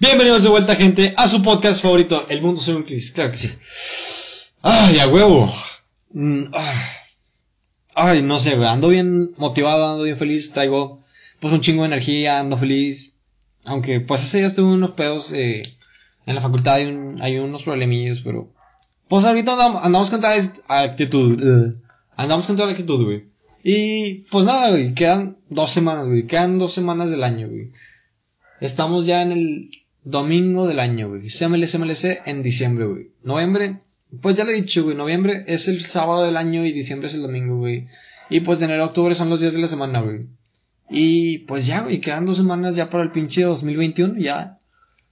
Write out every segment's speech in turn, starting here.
Bienvenidos de vuelta, gente, a su podcast favorito, El Mundo Según Chris. Claro que sí. Ay, a huevo. Mm. Ay, no sé. Ando bien motivado, ando bien feliz. Traigo, pues, un chingo de energía, ando feliz. Aunque, pues, ese día tuve unos pedos, eh, en la facultad hay, un, hay unos problemillos, pero... Pues ahorita andamos, andamos con toda la actitud. eh, andamos con toda la actitud, güey. Y, pues nada, güey. Quedan dos semanas, güey. Quedan dos semanas del año, güey. Estamos ya en el domingo del año, güey. CMLC, MLC en diciembre, güey. Noviembre, pues ya le he dicho, güey. Noviembre es el sábado del año y diciembre es el domingo, güey. Y pues de enero a octubre son los días de la semana, güey. Y pues ya, güey. Quedan dos semanas ya para el pinche 2021. Ya.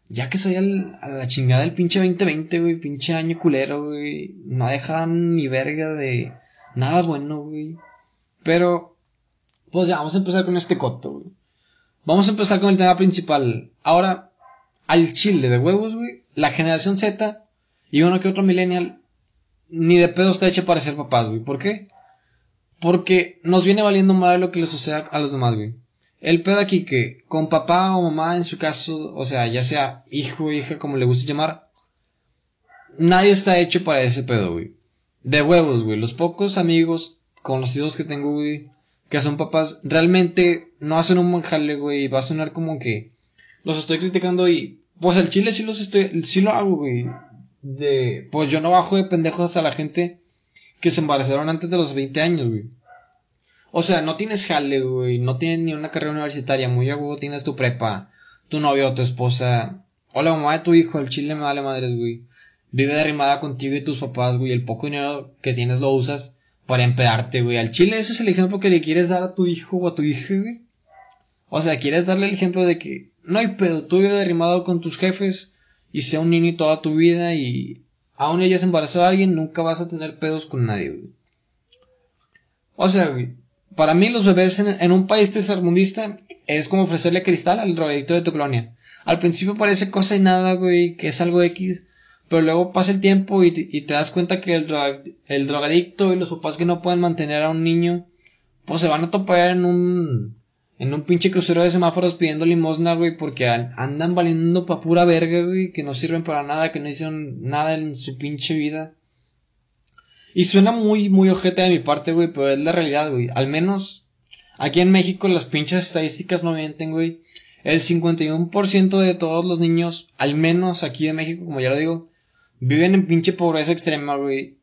Ya que soy al- a la chingada del pinche 2020, güey. Pinche año culero, güey. No dejan ni verga de nada bueno, güey. Pero, pues ya, vamos a empezar con este coto, güey. Vamos a empezar con el tema principal. Ahora, al chile de huevos, güey. La generación Z y uno que otro millennial ni de pedo está hecha para ser papás, güey. ¿Por qué? Porque nos viene valiendo mal lo que le suceda a los demás, güey. El pedo aquí que con papá o mamá en su caso, o sea, ya sea hijo o hija, como le guste llamar, nadie está hecho para ese pedo, güey. De huevos, güey. Los pocos amigos conocidos que tengo, güey, que son papás, realmente no hacen un buen jale, güey. Va a sonar como que los estoy criticando y, pues el chile sí los estoy, sí lo hago, güey. De, pues yo no bajo de pendejos a la gente que se embarazaron antes de los 20 años, güey. O sea, no tienes jale, güey. No tienes ni una carrera universitaria. Muy a huevo tienes tu prepa, tu novio o tu esposa. O la mamá de tu hijo, el chile me vale madres, güey. Vive derrimada contigo y tus papás, güey. El poco dinero que tienes lo usas para empedarte, güey. Al chile ese es el ejemplo que le quieres dar a tu hijo o a tu hija, güey. O sea, quieres darle el ejemplo de que no hay pedo, tú vive derrimado con tus jefes y sea un niño toda tu vida y aún hayas embarazado a alguien, nunca vas a tener pedos con nadie, güey. O sea, güey, para mí los bebés en, un país tercermundista es como ofrecerle cristal al drogadicto de tu colonia. Al principio parece cosa y nada, güey, que es algo X, pero luego pasa el tiempo y te, das cuenta que el drogadicto y los papás que no pueden mantener a un niño, pues se van a topar en un, en un pinche crucero de semáforos pidiendo limosna, güey, porque an- andan valiendo pa' pura verga, güey, que no sirven para nada, que no hicieron nada en su pinche vida. Y suena muy, muy ojete de mi parte, güey, pero es la realidad, güey. Al menos aquí en México las pinches estadísticas no mienten, güey. El 51% de todos los niños, al menos aquí de México, como ya lo digo, viven en pinche pobreza extrema, güey.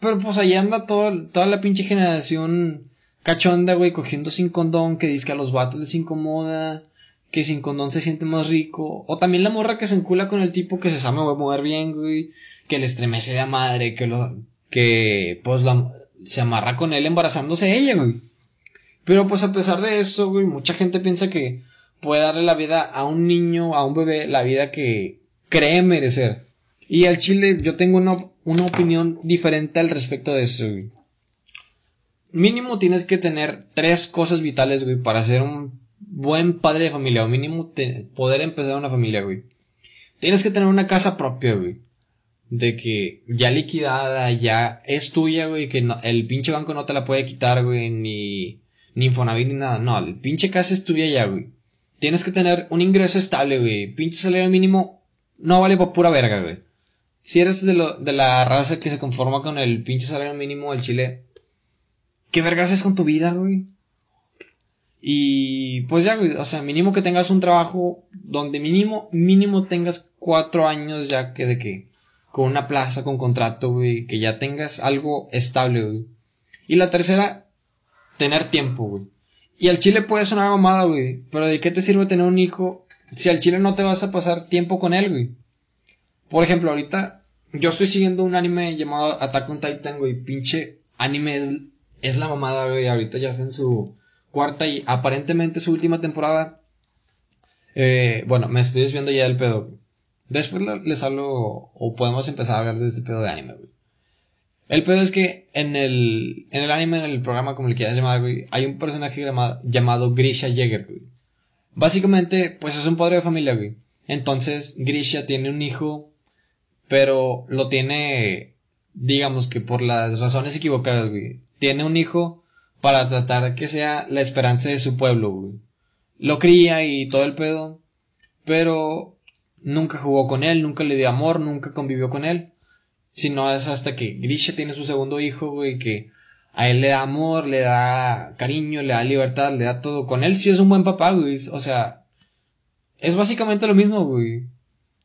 Pero pues ahí anda toda la pinche generación cachonda, güey, cogiendo sin condón, que dice que a los vatos les incomoda, que sin condón se siente más rico. O también la morra que se encula con el tipo que se sabe mover bien, güey, que le estremece de madre, que lo, que pues la, se amarra con él embarazándose ella, güey. Pero pues a pesar de eso, güey, mucha gente piensa que puede darle la vida a un niño, a un bebé, la vida que cree merecer. Y al chile yo tengo una, una opinión diferente al respecto de eso, güey. Mínimo tienes que tener tres cosas vitales, güey, para ser un buen padre de familia, o mínimo te- poder empezar una familia, güey. Tienes que tener una casa propia, güey. De que ya liquidada, ya es tuya, güey, que el pinche banco no te la puede quitar, güey, ni, ni Infonavit ni nada. No, el pinche casa es tuya ya, güey. Tienes que tener un ingreso estable, güey. Pinche salario mínimo no vale por pura verga, güey. Si eres de, lo, de la raza que se conforma con el pinche salario mínimo del Chile, ¿qué vergas haces con tu vida, güey? Y pues ya, güey, o sea, mínimo que tengas un trabajo donde mínimo, mínimo tengas cuatro años ya que de que, con una plaza, con contrato, güey, que ya tengas algo estable, güey. Y la tercera, tener tiempo, güey. Y al chile puede sonar mamada, güey, pero ¿de qué te sirve tener un hijo si al chile no te vas a pasar tiempo con él, güey? Por ejemplo, ahorita yo estoy siguiendo un anime llamado Attack on Titan, güey. Pinche anime es, es la mamada, güey. Ahorita ya está en su cuarta y aparentemente su última temporada. Eh, bueno, me estoy desviando ya del pedo. güey. Después le- les hablo o podemos empezar a hablar de este pedo de anime, güey. El pedo es que en el, en el anime, en el programa, como le quieras llamar, güey, hay un personaje llamado, llamado Grisha Jäger, güey. Básicamente, pues es un padre de familia, güey. Entonces, Grisha tiene un hijo, pero lo tiene, digamos que por las razones equivocadas, güey. Tiene un hijo para tratar que sea la esperanza de su pueblo, güey. Lo cría y todo el pedo, pero nunca jugó con él, nunca le dio amor, nunca convivió con él. Sino es hasta que Grisha tiene su segundo hijo, güey, que a él le da amor, le da cariño, le da libertad, le da todo. Con él sí es un buen papá, güey. O sea, es básicamente lo mismo, güey.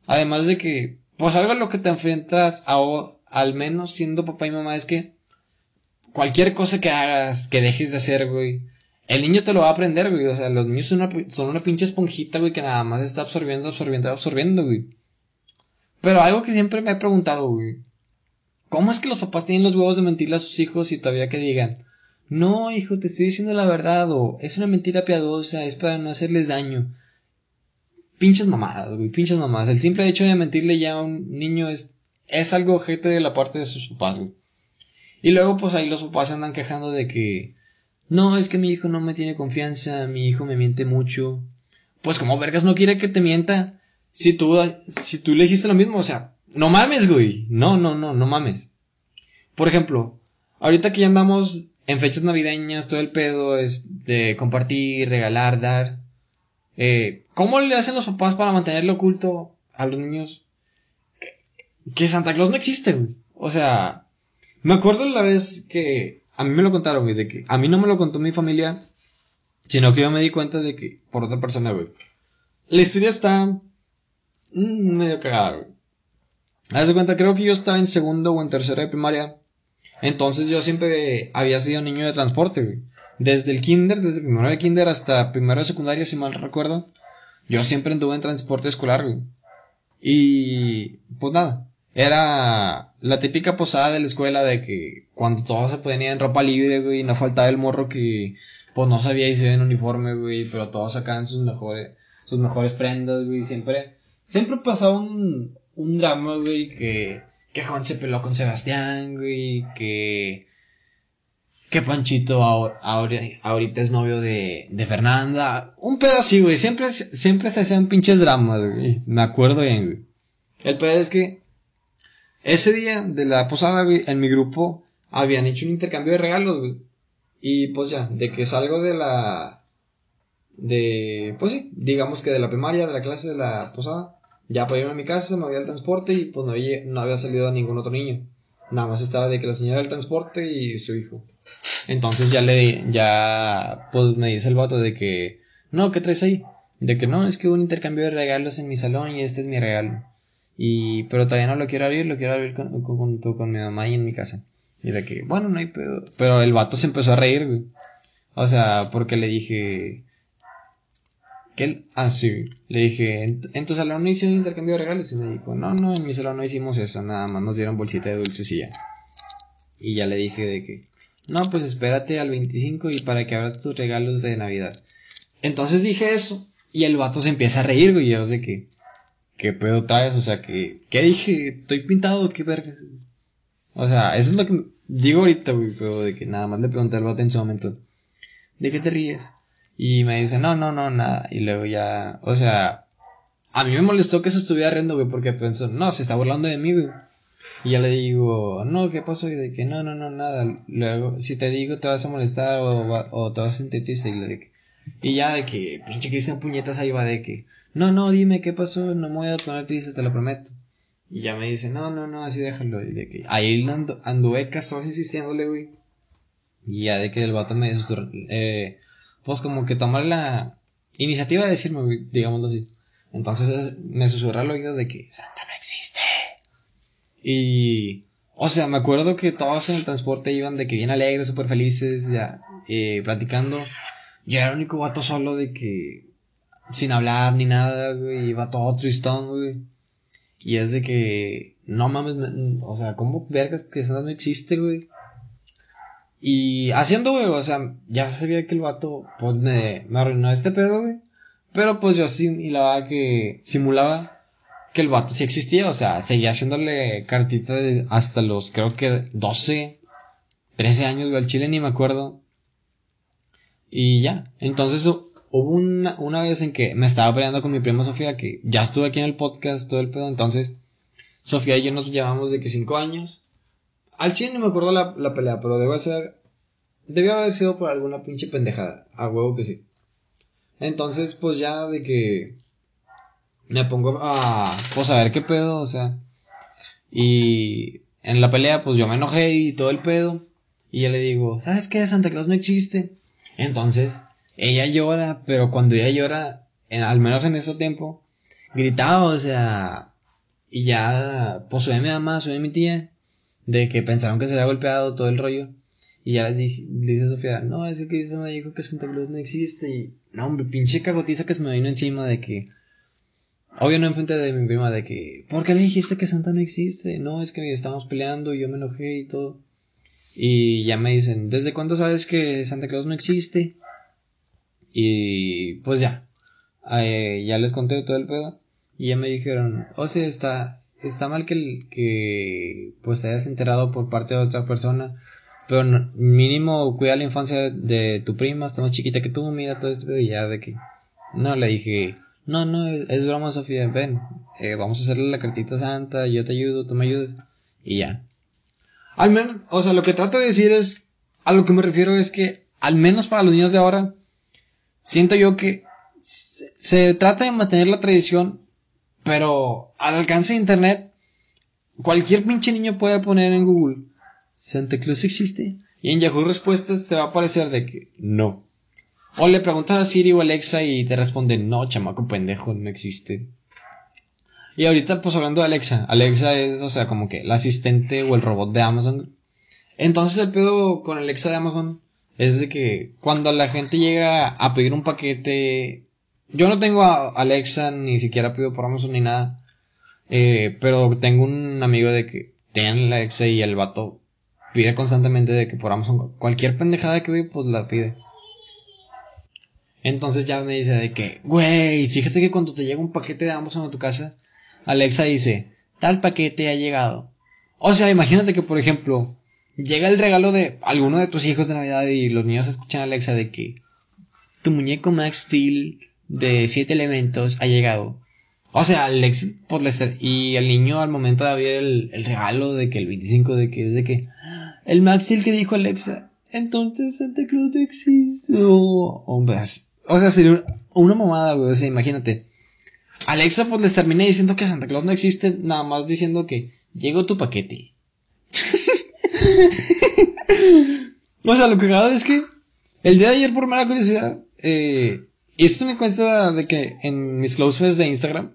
Además de que, pues algo a lo que te enfrentas a, al menos siendo papá y mamá es que cualquier cosa que hagas, que dejes de hacer, güey, el niño te lo va a aprender, güey. O sea, los niños son una, son una pinche esponjita, güey, que nada más está absorbiendo, absorbiendo, absorbiendo, güey. Pero algo que siempre me he preguntado, güey. ¿Cómo es que los papás tienen los huevos de mentirle a sus hijos y todavía que digan, no, hijo, te estoy diciendo la verdad, o es una mentira piadosa, es para no hacerles daño? Pinches mamadas, güey, pinches mamadas. El simple hecho de mentirle ya a un niño es, es algo ojete de la parte de sus papás, güey. Y luego, pues ahí los papás andan quejando de que, no, es que mi hijo no me tiene confianza, mi hijo me miente mucho. Pues como vergas no quiere que te mienta. Si tú, si tú le dijiste lo mismo, o sea, no mames, güey. No, no, no, no mames. Por ejemplo, ahorita que ya andamos en fechas navideñas, todo el pedo es de compartir, regalar, dar. Eh, ¿Cómo le hacen los papás para mantenerlo oculto a los niños? Que, que Santa Claus no existe, güey. O sea, me acuerdo la vez que a mí me lo contaron, güey, de que a mí no me lo contó mi familia, sino que yo me di cuenta de que por otra persona, güey. La historia está mm, medio cagada, güey. Haz de cuenta, creo que yo estaba en segundo o en tercera de primaria. Entonces yo siempre había sido niño de transporte, güey. Desde el kinder, desde primero de kinder hasta primero de secundaria, si mal recuerdo. Yo siempre anduve en transporte escolar, güey. Y pues nada, era la típica posada de la escuela de que cuando todos se ponían en ropa libre, güey, no faltaba el morro que pues no sabía y se en uniforme, güey, pero todos sacaban sus mejores, sus mejores prendas, güey, siempre, siempre pasaba un, un drama, güey, que, que Juan se peló con Sebastián, güey, que, que Panchito ahorita es novio de, de Fernanda, un pedo así, güey, siempre, siempre se hacían pinches dramas, güey, me acuerdo bien, güey. El pedo es que ese día de la posada, en mi grupo habían hecho un intercambio de regalos, güey. Y pues ya, de que salgo de la... De... Pues sí, digamos que de la primaria, de la clase de la posada. Ya para irme a mi casa, me había el transporte y pues no había, no había salido ningún otro niño. Nada más estaba de que la señora del transporte y su hijo. Entonces ya le, ya, pues me dice el vato de que, no, ¿qué traes ahí? De que no, es que hubo un intercambio de regalos en mi salón y este es mi regalo. Y, pero todavía no lo quiero abrir, lo quiero abrir con, junto con mi mamá y en mi casa. Y de que, bueno, no hay pedo. Pero el vato se empezó a reír, güey. O sea, porque le dije. Que ah, sí, le dije, ¿en, tu salón no hicieron intercambio de regalos? Y me dijo, no, no, en mi salón no hicimos eso, nada más nos dieron bolsita de dulces y ya. Y ya le dije de que, no, pues espérate al 25 y para que abras tus regalos de Navidad. Entonces dije eso, y el vato se empieza a reír, güey, y yo de que, ¿qué pedo traes? O sea, que, ¿qué dije? ¿Estoy pintado? ¿Qué verga? O sea, eso es lo que digo ahorita, güey, pero de que nada más le pregunté al vato en ese momento, ¿de qué te ríes? Y me dice, no, no, no, nada. Y luego ya, o sea, a mí me molestó que se estuviera riendo, güey, porque pensó, no, se está burlando de mí, güey. Y ya le digo, no, ¿qué pasó? Y de que no, no, no, nada. Luego, si te digo, te vas a molestar o, o te vas a sentir triste. Y le dije, y ya de que, pinche Cristian Puñetas ahí va de que, no, no, dime qué pasó, no me voy a poner triste, te lo prometo. Y ya me dice, no, no, no, así déjalo. Y de que ahí andu anduve castros insistiéndole, güey. Y ya de que el vato me eh, pues como que tomar la iniciativa de decirme, güey, digámoslo así. Entonces me susurra al oído de que Santa no existe. Y, o sea, me acuerdo que todos en el transporte iban de que bien alegres, súper felices, ya, eh, platicando. Yo era el único vato solo de que, sin hablar ni nada, güey, iba todo tristón, güey. Y es de que, no mames, o sea, ¿cómo vergas que esa no existe, güey? Y haciendo, güey, o sea, ya sabía que el vato, pues me, me arruinó este pedo, güey. Pero pues yo simulaba que, simulaba que el vato sí existía, o sea, seguía haciéndole cartitas hasta los, creo que 12, 13 años, güey, al chile ni me acuerdo. Y ya, entonces hubo una, una vez en que me estaba peleando con mi prima Sofía, que ya estuve aquí en el podcast, todo el pedo, entonces Sofía y yo nos llevamos de que cinco años. Al chile no me acuerdo la, la pelea, pero debe ser, debió haber sido por alguna pinche pendejada, a huevo que sí. Entonces, pues ya de que me pongo a, pues a ver qué pedo, o sea. Y en la pelea, pues yo me enojé y todo el pedo. Y ya le digo, ¿sabes qué? Santa Claus no existe. Entonces, ella llora, pero cuando ella llora, al menos en ese tiempo, gritaba, o sea, y ya, pues sube mi mamá, sube mi tía, de que pensaron que se había golpeado todo el rollo. Y ya le, dice Sofía, no, es que se me dijo que Santa Claus no existe. Y, no, hombre, pinche cagotiza que se me vino encima de que, obvio no enfrente de mi prima, de que, ¿por qué le dijiste que Santa no existe? No, es que estábamos peleando y yo me enojé y todo. Y ya me dicen, ¿desde cuándo sabes que Santa Claus no existe? Y pues ya, eh, ya les conté todo el pedo. Y ya me dijeron, o sea, está, está mal que, que pues te hayas enterado por parte de otra persona. Pero mínimo cuida la infancia de, tu prima, está más chiquita que tú, mira todo esto y ya de que... No, le dije, no, no, es, broma Sofía, ven, eh, vamos a hacerle la cartita santa, yo te ayudo, tú me ayudas. Y ya. Al menos, o sea, lo que trato de decir es, a lo que me refiero es que, al menos para los niños de ahora, siento yo que se, trata de mantener la tradición, pero al alcance de internet, cualquier pinche niño puede poner en Google, Santa Claus existe, y en Yahoo Respuestas te va a aparecer de que no. O le preguntas a Siri o Alexa y te responden, no, chamaco pendejo, no existe. Y ahorita, pues hablando de Alexa, Alexa es, o sea, como que el asistente o el robot de Amazon. Entonces el pedo con Alexa de Amazon es de que cuando la gente llega a pedir un paquete, yo no tengo a Alexa, ni siquiera pido por Amazon ni nada, eh, pero tengo un amigo de que tiene Alexa y el vato pide constantemente de que por Amazon cualquier pendejada que ve, pues la pide. Entonces ya me dice de que, güey, fíjate que cuando te llega un paquete de Amazon a tu casa, Alexa dice, tal paquete ha llegado. O sea, imagínate que, por ejemplo, llega el regalo de alguno de tus hijos de Navidad y los niños escuchan a Alexa de que tu muñeco Max Steel de siete elementos ha llegado. O sea, Alexa, por y el niño al momento de abrir el, regalo de que el 25 de que es de que el Max Steel que dijo Alexa, entonces Santa Claus no existe. o sea, sería una mamada, güey. O sea, imagínate. Alexa pues les termina diciendo que Santa Claus no existe, nada más diciendo que llegó tu paquete. o sea, lo que cagado es que el día de ayer por mera curiosidad, eh, esto me cuenta de que en mis close de Instagram,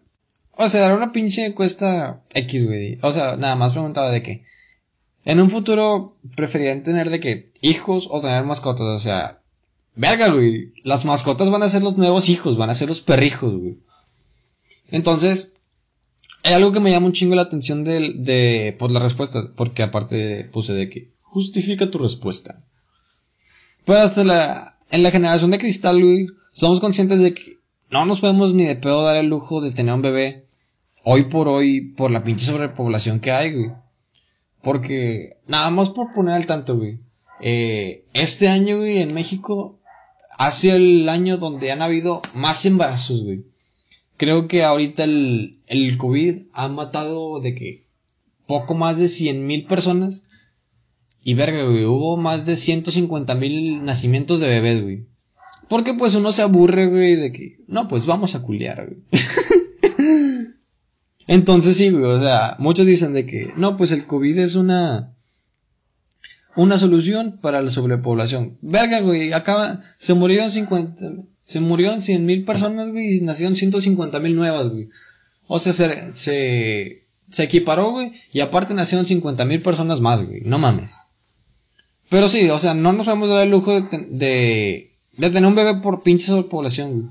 o sea, era una pinche encuesta X, güey. O sea, nada más preguntaba de que en un futuro preferían tener de que hijos o tener mascotas, o sea, verga, güey. Las mascotas van a ser los nuevos hijos, van a ser los perrijos, güey. Entonces, hay algo que me llama un chingo la atención de, de, por la respuesta, porque aparte puse de que justifica tu respuesta. Pero hasta la, en la generación de cristal, güey, somos conscientes de que no nos podemos ni de pedo dar el lujo de tener un bebé hoy por hoy por la pinche sobrepoblación que hay, güey. Porque, nada más por poner al tanto, güey. Eh, este año, güey, en México, ha sido el año donde han habido más embarazos, güey creo que ahorita el, el COVID ha matado de que poco más de 100 mil personas. Y verga, güey, hubo más de 150 mil nacimientos de bebés, güey. Porque pues uno se aburre, güey, de que, no, pues vamos a culiar, güey. Entonces sí, güey, o sea, muchos dicen de que, no, pues el COVID es una, una solución para la sobrepoblación. Verga, güey, acaba, se murieron 50, se murieron 100 mil personas, güey, y nacieron 150 mil nuevas, güey. O sea, se, se, se equiparó, güey, y aparte nacieron 50 mil personas más, güey. No mames. Pero sí, o sea, no nos vamos a dar el lujo de, de, de tener un bebé por pinche sobrepoblación, güey.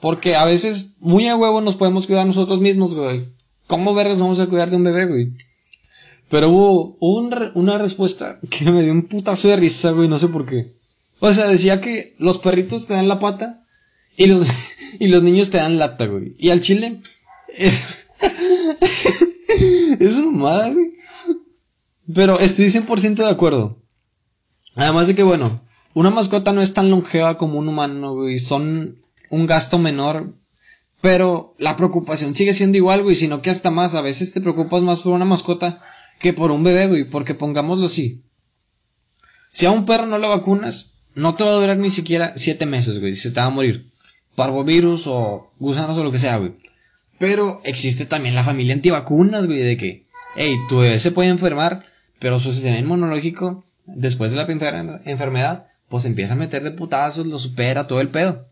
Porque a veces, muy a huevo, nos podemos cuidar nosotros mismos, güey. ¿Cómo vergas vamos a cuidar de un bebé, güey? Pero hubo, una respuesta que me dio un putazo de risa, güey, no sé por qué. O sea, decía que los perritos te dan la pata y los, y los niños te dan lata, güey. Y al chile. Es, es una mamada, güey. Pero estoy 100% de acuerdo. Además de que, bueno, una mascota no es tan longeva como un humano, güey. Son un gasto menor. Pero la preocupación sigue siendo igual, güey. Sino que hasta más. A veces te preocupas más por una mascota que por un bebé, güey. Porque pongámoslo así. Si a un perro no lo vacunas, no te va a durar ni siquiera siete meses, güey. Se te va a morir parvovirus o gusanos o lo que sea, güey. Pero existe también la familia antivacunas, güey, de que, hey, tu bebé se puede enfermar, pero su sistema inmunológico, después de la enfermedad, pues empieza a meter de putazos, lo supera, todo el pedo.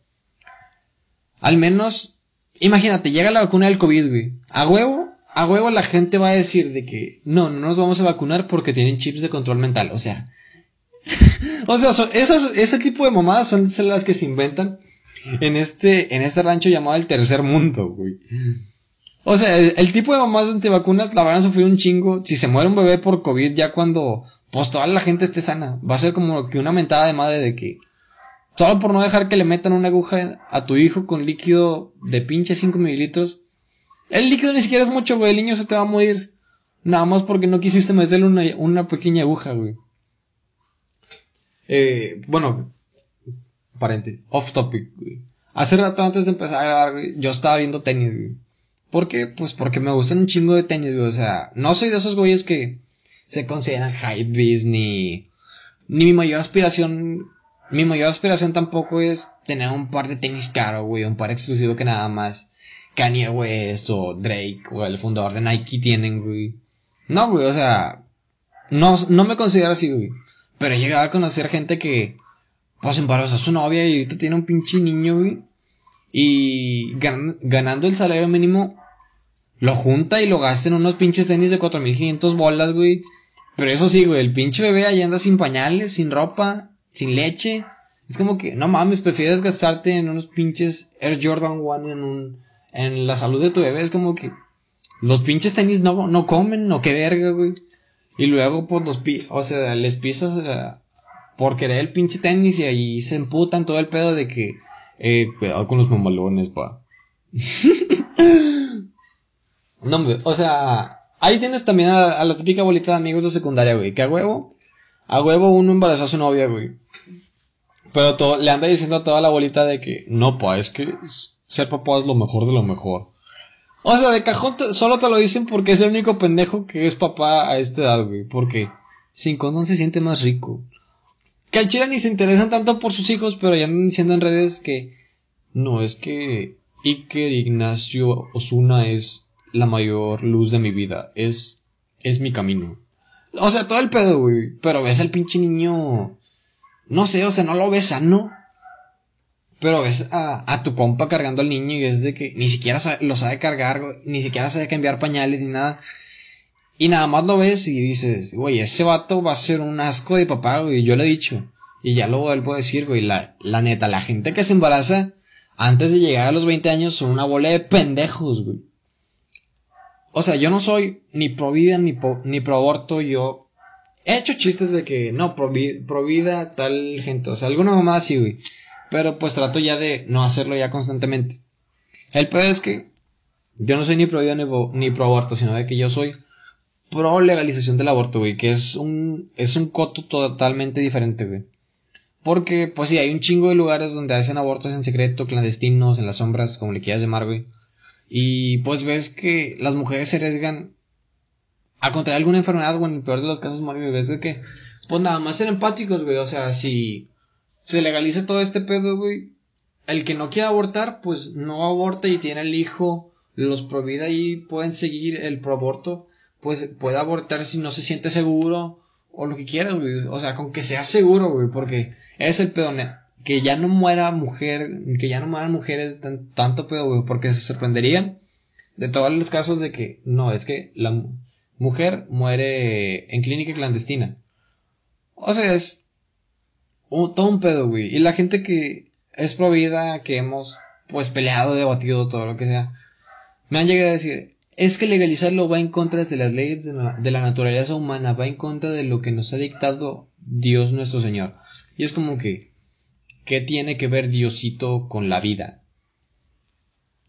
Al menos, imagínate, llega la vacuna del COVID, güey. A huevo, a huevo la gente va a decir de que no, no nos vamos a vacunar porque tienen chips de control mental. O sea, o sea, ese tipo de mamadas son, las que se inventan en este, en este rancho llamado el tercer mundo, güey. O sea, el, tipo de mamadas antivacunas la van a sufrir un chingo. Si se muere un bebé por COVID ya cuando, pues toda la gente esté sana. Va a ser como que una mentada de madre de que, solo por no dejar que le metan una aguja a tu hijo con líquido de pinche 5 mililitros. El líquido ni siquiera es mucho, güey. El niño se te va a morir. Nada más porque no quisiste meterle una, una pequeña aguja, güey. Eh, bueno, paréntesis, off topic, güey. Hace rato antes de empezar a grabar, güey, yo estaba viendo tenis, güey. ¿Por qué? Pues porque me gustan un chingo de tenis, güey. O sea, no soy de esos güeyes que se consideran hypebeast ni... Ni mi mayor aspiración... Mi mayor aspiración tampoco es tener un par de tenis caro, güey. Un par exclusivo que nada más Kanye West o Drake o el fundador de Nike tienen, güey. No, güey, o sea... No, no me considero así, güey. Pero he llegado a conocer gente que, pues embarazó a su novia y ahorita tiene un pinche niño, güey. Y ganando el salario mínimo, lo junta y lo gasta en unos pinches tenis de 4500 bolas, güey. Pero eso sí, güey, el pinche bebé ahí anda sin pañales, sin ropa, sin leche. Es como que, no mames, prefieres gastarte en unos pinches Air Jordan One en un, en la salud de tu bebé. Es como que, los pinches tenis no, no comen, no qué verga, güey. Y luego, pues, los pi o sea, les pisas por querer el pinche tenis y ahí se emputan todo el pedo de que, eh, cuidado con los mamalones, pa. no, hombre, o sea, ahí tienes también a, la típica bolita de amigos de secundaria, güey, que a huevo, a huevo uno embarazó a su novia, güey. Pero todo, le anda diciendo a toda la bolita de que, no, pa, es que ser papá es lo mejor de lo mejor. O sea, de cajón solo te lo dicen porque es el único pendejo que es papá a esta edad, güey. Porque sin condón se siente más rico. Que al chile ni se interesan tanto por sus hijos, pero ya andan diciendo en redes que no, es que Iker Ignacio Osuna es la mayor luz de mi vida. Es, es mi camino. O sea, todo el pedo, güey. Pero ves al pinche niño. No sé, o sea, no lo ves sano. Pero ves a, tu compa cargando al niño y es de que ni siquiera lo sabe cargar, ni siquiera sabe cambiar pañales ni nada. Y nada más lo ves y dices, güey, ese vato va a ser un asco de papá, güey. Yo le he dicho. Y ya lo vuelvo a decir, güey. La, la neta, la gente que se embaraza antes de llegar a los 20 años son una bola de pendejos, güey. O sea, yo no soy ni pro vida ni, ni pro aborto. Yo he hecho chistes de que no, pro, vida tal gente. O sea, alguna mamá así, güey. Pero pues trato ya de no hacerlo ya constantemente. El peor es que yo no soy ni pro vida ni, pro aborto, sino de que yo soy pro legalización del aborto, güey. Que es un, es un coto totalmente diferente, güey. Porque, pues sí, hay un chingo de lugares donde hacen abortos en secreto, clandestinos, en las sombras, como le quieras llamar, güey. Y pues ves que las mujeres se arriesgan a contraer alguna enfermedad, o en el peor de los casos morir. Ves de que, pues nada más ser empáticos, güey. O sea, si se legaliza todo este pedo, güey. El que no quiera abortar, pues no aborta y tiene el hijo, los provida y pueden seguir el proaborto, pues puede abortar si no se siente seguro o lo que quiera, güey. O sea, con que sea seguro, güey, porque es el pedo, que ya no muera mujer, que ya no mueran mujeres tanto pedo, güey, porque se sorprenderían de todos los casos de que no, es que la mujer muere en clínica clandestina. O sea, es todo un pedo, güey. Y la gente que es pro vida, que hemos pues peleado, debatido, todo lo que sea, me han llegado a decir, es que legalizarlo va en contra de las leyes de la, naturaleza humana, va en contra de lo que nos ha dictado Dios nuestro Señor. Y es como que, ¿qué tiene que ver Diosito con la vida?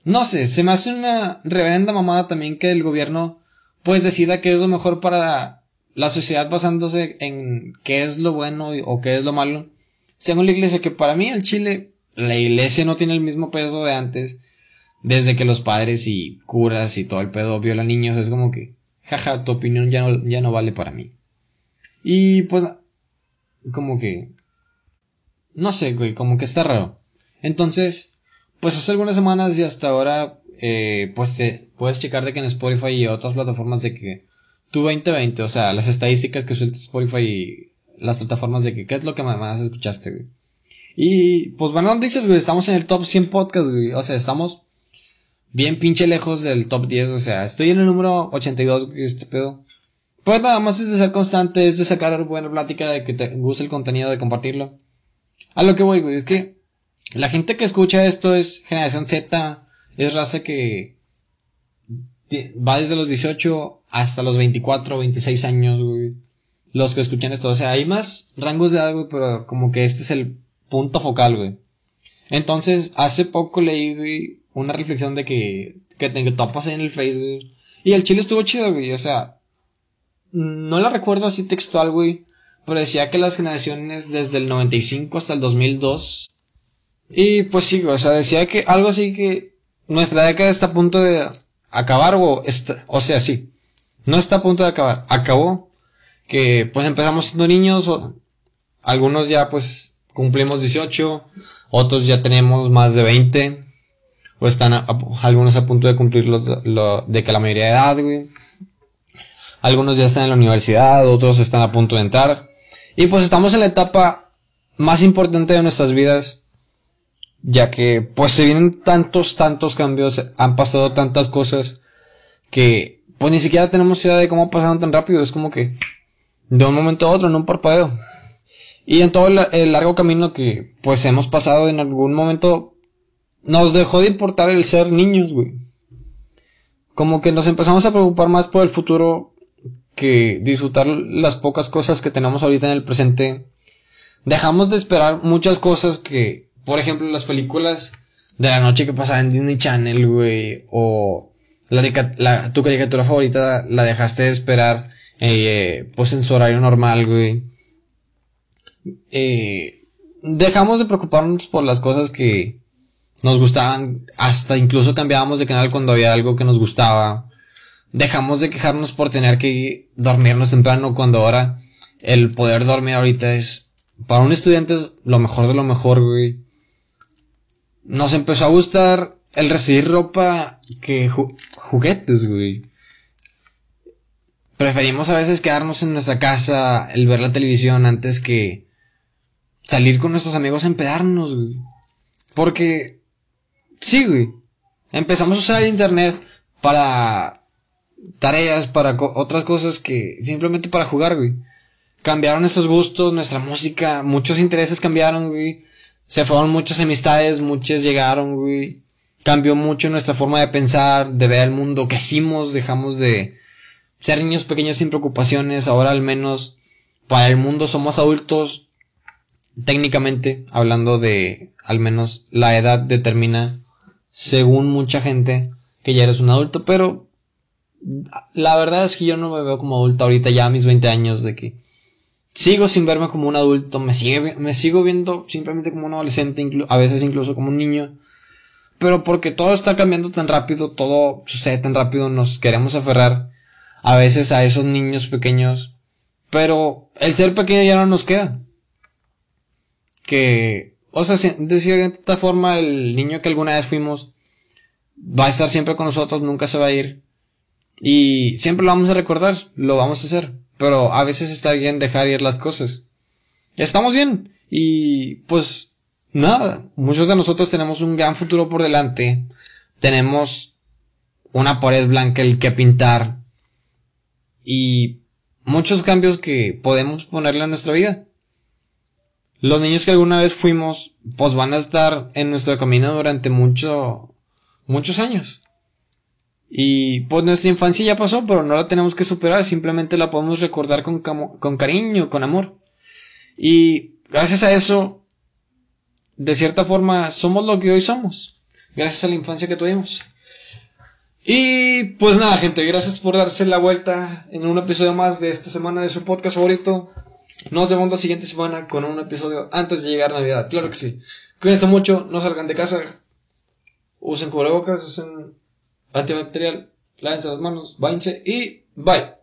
No sé, se me hace una reverenda mamada también que el gobierno pues decida que es lo mejor para la sociedad basándose en qué es lo bueno o qué es lo malo según la iglesia, que para mí el Chile, la iglesia no tiene el mismo peso de antes, desde que los padres y curas y todo el pedo violan niños, es como que, jaja, tu opinión ya no, ya no vale para mí. Y pues, como que, no sé, güey, como que está raro. Entonces, pues hace algunas semanas y hasta ahora eh, pues te puedes checar de que en Spotify y otras plataformas de que tu 2020, o sea, las estadísticas que suelta Spotify y las plataformas de que qué es lo que más escuchaste, güey. Y pues bueno, noticias, güey, estamos en el top 100 podcast, güey. O sea, estamos bien pinche lejos del top 10, o sea, estoy en el número 82, güey, este pedo. Pues nada más es de ser constante, es de sacar buena plática, de que te guste el contenido, de compartirlo. A lo que voy, güey, es que la gente que escucha esto es generación Z, es raza que va desde los 18 hasta los 24, 26 años, güey. Los que escuchan esto, o sea, hay más rangos de edad, güey, pero como que este es el punto focal, güey. Entonces, hace poco leí, güey, una reflexión de que, que te topas en el Facebook. Y el chile estuvo chido, güey, o sea, no la recuerdo así textual, güey, pero decía que las generaciones desde el 95 hasta el 2002 y pues sí, o sea, decía que algo así que nuestra década está a punto de acabar, o, está, o sea, sí, no está a punto de acabar, acabó, que pues empezamos siendo niños, o, algunos ya pues cumplimos 18, otros ya tenemos más de 20, o están algunos a punto de cumplir los, lo, de que la mayoría de edad, güey. Algunos ya están en la universidad, otros están a punto de entrar. Y pues estamos en la etapa más importante de nuestras vidas, ya que pues se vienen tantos, tantos cambios, han pasado tantas cosas que pues ni siquiera tenemos idea de cómo pasaron tan rápido, es como que de un momento a otro, en un parpadeo. Y en todo el, largo camino que pues hemos pasado en algún momento nos dejó de importar el ser niños, güey. Como que nos empezamos a preocupar más por el futuro que disfrutar las pocas cosas que tenemos ahorita en el presente. Dejamos de esperar muchas cosas que por ejemplo, las películas de la noche que pasaban en Disney Channel, güey, o la, tu caricatura favorita la dejaste de esperar, eh, pues en su horario normal, güey. Eh, dejamos de preocuparnos por las cosas que nos gustaban, hasta incluso cambiábamos de canal cuando había algo que nos gustaba. Dejamos de quejarnos por tener que dormirnos temprano cuando ahora el poder dormir ahorita es, para un estudiante es lo mejor de lo mejor, güey nos empezó a gustar el recibir ropa que juguetes, güey. Preferimos a veces quedarnos en nuestra casa, el ver la televisión antes que salir con nuestros amigos a empedarnos, güey. Porque, sí, güey. Empezamos a usar internet para tareas, para otras cosas que simplemente para jugar, güey. Cambiaron nuestros gustos, nuestra música, muchos intereses cambiaron, güey. Se fueron muchas amistades, muchas llegaron, güey. Cambió mucho nuestra forma de pensar, de ver el mundo. Crecimos, dejamos de ser niños pequeños sin preocupaciones. Ahora al menos para el mundo somos adultos. Técnicamente, hablando de al menos la edad determina, según mucha gente, que ya eres un adulto. Pero la verdad es que yo no me veo como adulto ahorita ya a mis 20 años de que sigo sin verme como un adulto, me, sigue, me sigo viendo simplemente como un adolescente, a veces incluso como un niño. Pero porque todo está cambiando tan rápido, todo sucede tan rápido, nos queremos aferrar a veces a esos niños pequeños. Pero el ser pequeño ya no nos queda. Que, o sea, de cierta forma el niño que alguna vez fuimos va a estar siempre con nosotros, nunca se va a ir. Y siempre lo vamos a recordar, lo vamos a hacer pero a veces está bien dejar ir las cosas. Estamos bien y pues nada, muchos de nosotros tenemos un gran futuro por delante, tenemos una pared blanca el que pintar y muchos cambios que podemos ponerle a nuestra vida. Los niños que alguna vez fuimos, pues van a estar en nuestro camino durante mucho, muchos años. Y pues nuestra infancia ya pasó, pero no la tenemos que superar, simplemente la podemos recordar con, con cariño, con amor. Y gracias a eso, de cierta forma, somos lo que hoy somos. Gracias a la infancia que tuvimos. Y pues nada, gente, gracias por darse la vuelta en un episodio más de esta semana de su podcast favorito. Nos vemos la siguiente semana con un episodio antes de llegar a Navidad. Claro que sí. Cuídense mucho, no salgan de casa. Usen cubrebocas, usen antibacterial, lávense las manos, váyanse y bye.